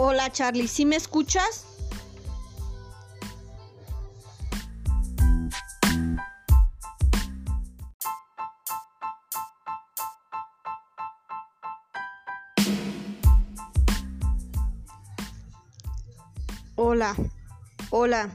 Hola Charlie, ¿sí me escuchas? Hola, hola.